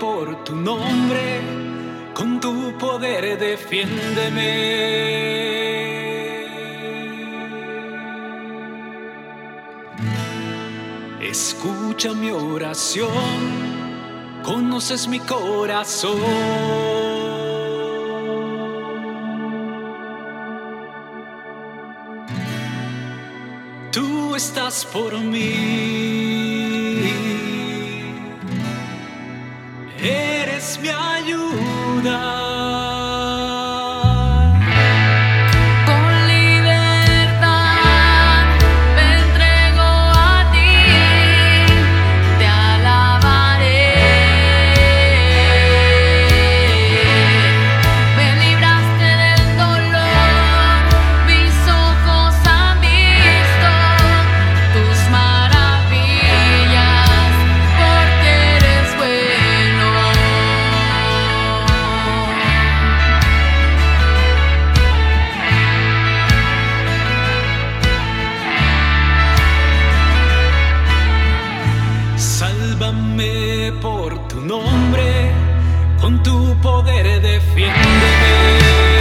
por tu nombre, con tu poder defiéndeme. Escucha mi oración, conoces mi corazón. Tú estás por mí. Eres mi ayuda. Por tu nombre, con tu poder defiéndeme.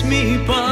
me by.